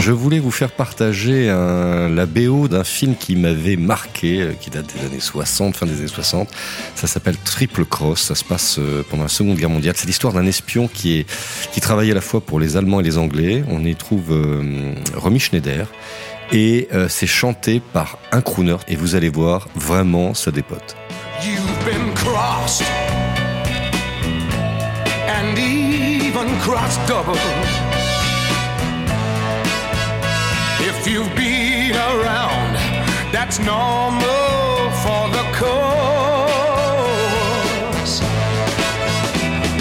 Je voulais vous faire partager la BO d'un film qui m'avait marqué, euh, qui date des années 60, fin des années 60. Ça s'appelle Triple Cross. Ça se passe euh, pendant la Seconde Guerre mondiale. C'est l'histoire d'un espion qui, est, qui travaille à la fois pour les Allemands et les Anglais. On y trouve euh, Romy Schneider. Et c'est chanté par un crooner. Et vous allez voir, vraiment, ça dépote. If you've been around, that's normal for the course.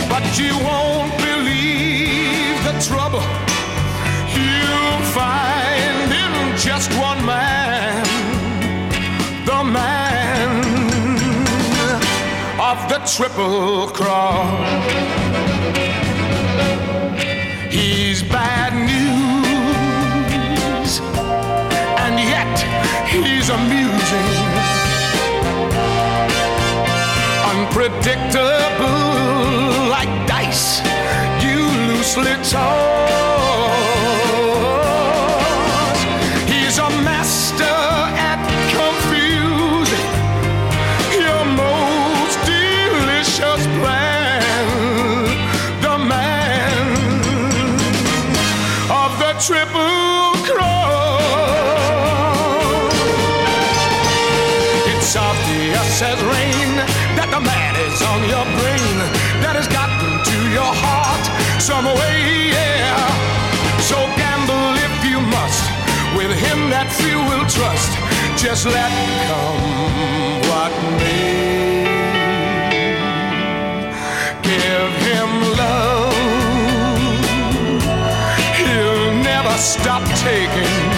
But you won't believe the trouble you'll find in just one man. The man of the triple cross. He's bad news he's unpredictable like dice you loosely toss. He's a master at confusing your most delicious plan. The man of the triple as rain that the man is on your brain that has gotten to your heart some way, yeah. So gamble if you must with him that few will trust. Just let come what may. Give him love, he'll never stop taking